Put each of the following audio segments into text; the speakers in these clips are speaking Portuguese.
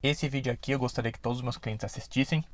Esse vídeo aqui eu gostaria que todos os meus clientes assistissem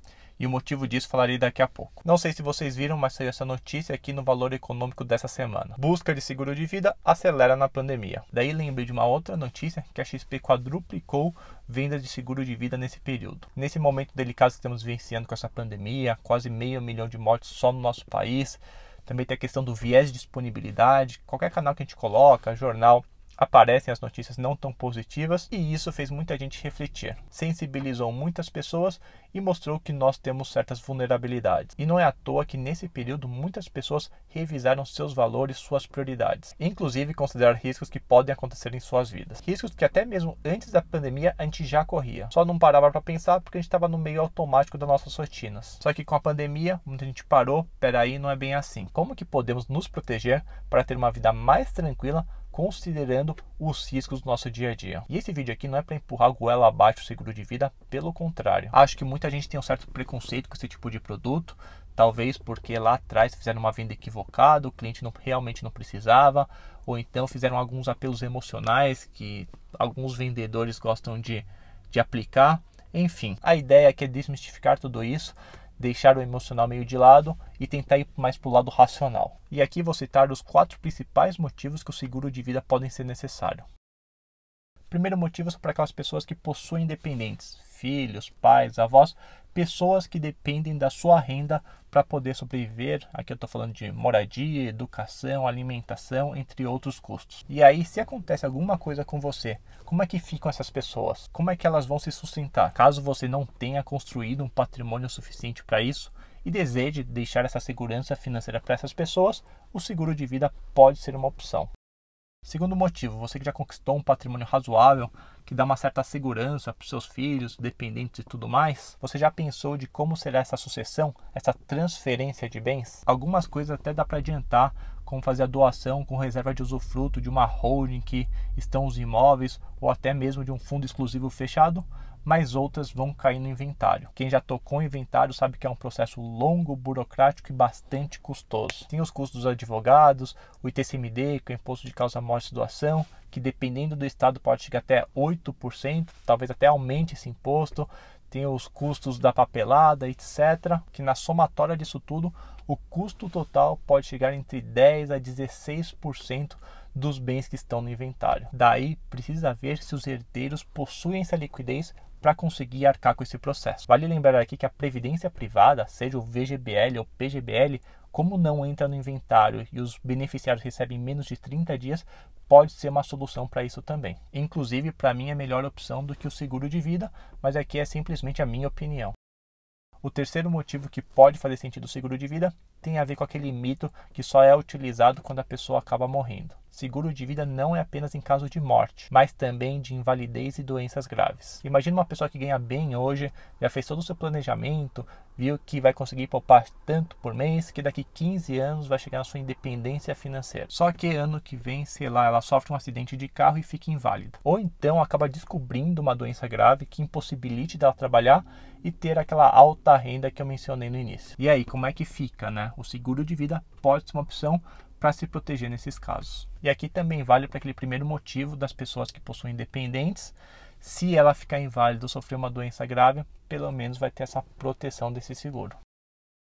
e o motivo disso falarei daqui a pouco. Não sei se vocês viram, mas saiu essa notícia aqui no Valor Econômico dessa semana. Busca de seguro de vida acelera na pandemia. Daí lembrei de uma outra notícia que a XP quadruplicou vendas de seguro de vida nesse período. Nesse momento delicado que estamos vivenciando com essa pandemia, quase meio milhão de mortes só no nosso país, também tem a questão do viés de disponibilidade. Qualquer canal que a gente coloca, jornal, aparecem as notícias não tão positivas e isso fez muita gente refletir. Sensibilizou muitas pessoas e mostrou que nós temos certas vulnerabilidades. E não é à toa que nesse período muitas pessoas revisaram seus valores, suas prioridades, inclusive considerar riscos que podem acontecer em suas vidas. Riscos que até mesmo antes da pandemia a gente já corria. Só não parava para pensar porque a gente estava no meio automático das nossas rotinas. Só que com a pandemia, muita gente parou, peraí, não é bem assim. Como que podemos nos proteger para ter uma vida mais tranquila considerando os riscos do nosso dia a dia. E esse vídeo aqui não é para empurrar o goela abaixo o seguro de vida, pelo contrário. Acho que muita gente tem um certo preconceito com esse tipo de produto, talvez porque lá atrás fizeram uma venda equivocada, o cliente não, realmente não precisava, ou então fizeram alguns apelos emocionais que alguns vendedores gostam de, de aplicar. Enfim, a ideia aqui é desmistificar tudo isso deixar o emocional meio de lado e tentar ir mais para o lado racional. E aqui vou citar os quatro principais motivos que o seguro de vida podem ser necessário. Primeiro motivo são para aquelas pessoas que possuem dependentes, filhos, pais, avós, pessoas que dependem da sua renda para poder sobreviver. Aqui eu estou falando de moradia, educação, alimentação, entre outros custos. E aí, se acontece alguma coisa com você, como é que ficam essas pessoas? Como é que elas vão se sustentar? Caso você não tenha construído um patrimônio suficiente para isso e deseje deixar essa segurança financeira para essas pessoas, o seguro de vida pode ser uma opção. Segundo motivo, você que já conquistou um patrimônio razoável, que dá uma certa segurança para os seus filhos, dependentes e tudo mais, você já pensou de como será essa sucessão, essa transferência de bens? Algumas coisas até dá para adiantar, como fazer a doação com reserva de usufruto de uma holding que estão os imóveis ou até mesmo de um fundo exclusivo fechado, mas outras vão cair no inventário. Quem já tocou inventário sabe que é um processo longo, burocrático e bastante custoso. Tem os custos dos advogados, o ITCMD, que é o Imposto de Causa Morte e Doação, que dependendo do estado pode chegar até 8%, talvez até aumente esse imposto. Tem os custos da papelada, etc. Que na somatória disso tudo, o custo total pode chegar entre 10 a 16% dos bens que estão no inventário. Daí precisa ver se os herdeiros possuem essa liquidez para conseguir arcar com esse processo. Vale lembrar aqui que a previdência privada, seja o VGBL ou PGBL, como não entra no inventário e os beneficiários recebem menos de 30 dias, pode ser uma solução para isso também. Inclusive, para mim é melhor opção do que o seguro de vida, mas aqui é simplesmente a minha opinião. O terceiro motivo que pode fazer sentido o seguro de vida tem a ver com aquele mito que só é utilizado quando a pessoa acaba morrendo. Seguro de vida não é apenas em caso de morte, mas também de invalidez e doenças graves. Imagina uma pessoa que ganha bem hoje, já fez todo o seu planejamento, viu que vai conseguir poupar tanto por mês, que daqui 15 anos vai chegar na sua independência financeira. Só que ano que vem, sei lá, ela sofre um acidente de carro e fica inválida. Ou então acaba descobrindo uma doença grave que impossibilite dela trabalhar e ter aquela alta renda que eu mencionei no início. E aí, como é que fica, né? O seguro de vida pode ser uma opção para se proteger nesses casos. E aqui também vale para aquele primeiro motivo das pessoas que possuem dependentes. Se ela ficar inválida ou sofrer uma doença grave, pelo menos vai ter essa proteção desse seguro.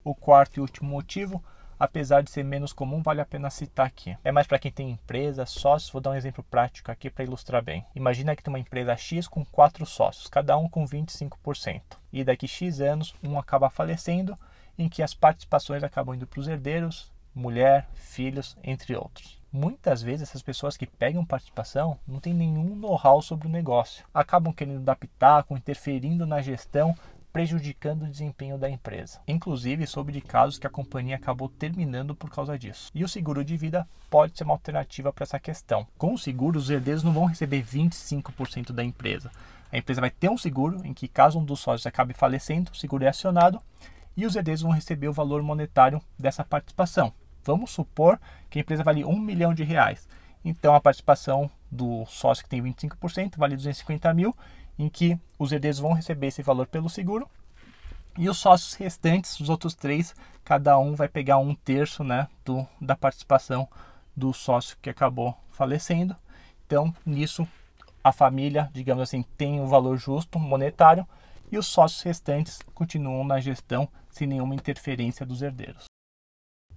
O quarto e último motivo, apesar de ser menos comum, vale a pena citar aqui. É mais para quem tem empresa, sócios. Vou dar um exemplo prático aqui para ilustrar bem. Imagina que tem uma empresa X com quatro sócios, cada um com 25%. E daqui X anos, um acaba falecendo em que as participações acabam indo para os herdeiros, mulher, filhos, entre outros. Muitas vezes essas pessoas que pegam participação não têm nenhum know-how sobre o negócio, acabam querendo dar pitaco, interferindo na gestão, prejudicando o desempenho da empresa. Inclusive, soube de casos que a companhia acabou terminando por causa disso. E o seguro de vida pode ser uma alternativa para essa questão. Com o seguro, os herdeiros não vão receber 25% da empresa. A empresa vai ter um seguro em que, caso um dos sócios acabe falecendo, o seguro é acionado e os herdeiros vão receber o valor monetário dessa participação. Vamos supor que a empresa vale um milhão de reais. Então a participação do sócio que tem 25% vale 250 mil, em que os herdeiros vão receber esse valor pelo seguro. E os sócios restantes, os outros três, cada um vai pegar um terço né, do, da participação do sócio que acabou falecendo. Então, nisso, a família, digamos assim, tem um valor justo monetário e os sócios restantes continuam na gestão sem nenhuma interferência dos herdeiros.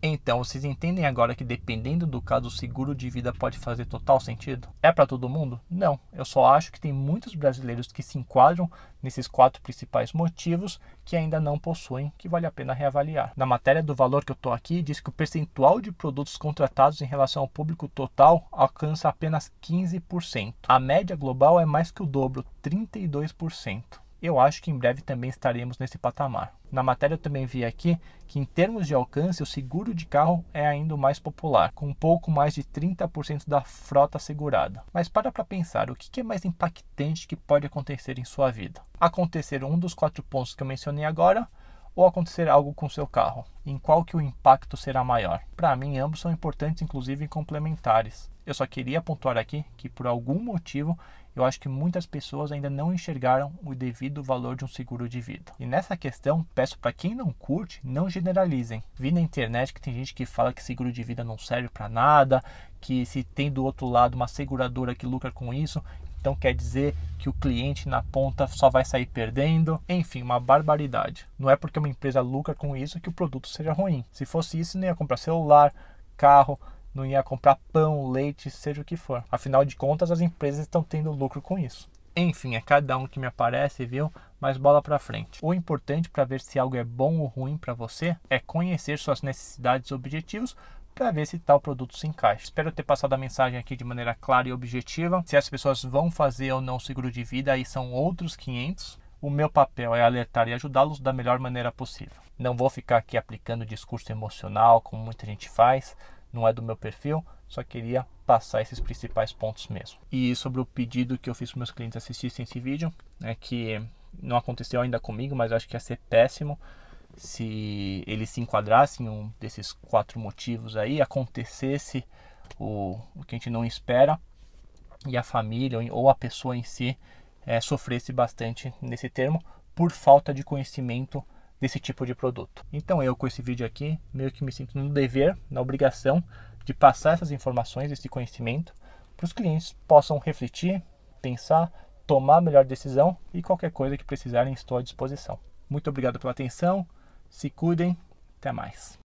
Então, vocês entendem agora que dependendo do caso, o seguro de vida pode fazer total sentido? É para todo mundo? Não. Eu só acho que tem muitos brasileiros que se enquadram nesses quatro principais motivos que ainda não possuem, que vale a pena reavaliar. Na matéria do valor que eu estou aqui, diz que o percentual de produtos contratados em relação ao público total alcança apenas 15%. A média global é mais que o dobro, 32% eu acho que em breve também estaremos nesse patamar. Na matéria eu também vi aqui que em termos de alcance o seguro de carro é ainda mais popular, com um pouco mais de 30% da frota segurada. Mas para para pensar, o que é mais impactante que pode acontecer em sua vida? Acontecer um dos quatro pontos que eu mencionei agora ou acontecer algo com seu carro? Em qual que o impacto será maior? Para mim, ambos são importantes, inclusive complementares. Eu só queria pontuar aqui que por algum motivo eu acho que muitas pessoas ainda não enxergaram o devido valor de um seguro de vida. E nessa questão, peço para quem não curte, não generalizem. Vi na internet que tem gente que fala que seguro de vida não serve para nada, que se tem do outro lado uma seguradora que lucra com isso, então quer dizer que o cliente na ponta só vai sair perdendo. Enfim, uma barbaridade. Não é porque uma empresa lucra com isso que o produto seja ruim. Se fosse isso, não ia comprar celular, carro, não ia comprar pão, leite, seja o que for. Afinal de contas, as empresas estão tendo lucro com isso. Enfim, é cada um que me aparece, viu? Mas bola para frente. O importante para ver se algo é bom ou ruim para você é conhecer suas necessidades e objetivos para ver se tal produto se encaixa. Espero ter passado a mensagem aqui de maneira clara e objetiva. Se as pessoas vão fazer ou não seguro de vida, aí são outros 500. O meu papel é alertar e ajudá-los da melhor maneira possível. Não vou ficar aqui aplicando discurso emocional, como muita gente faz não é do meu perfil, só queria passar esses principais pontos mesmo. E sobre o pedido que eu fiz para meus clientes assistissem esse vídeo, é que não aconteceu ainda comigo, mas acho que ia ser péssimo se eles se enquadrassem em um desses quatro motivos aí, acontecesse o, o que a gente não espera e a família ou a pessoa em si é, sofresse bastante nesse termo por falta de conhecimento desse tipo de produto. Então eu com esse vídeo aqui meio que me sinto no dever, na obrigação de passar essas informações, esse conhecimento para os clientes possam refletir, pensar, tomar a melhor decisão e qualquer coisa que precisarem estou à disposição. Muito obrigado pela atenção, se cuidem, até mais.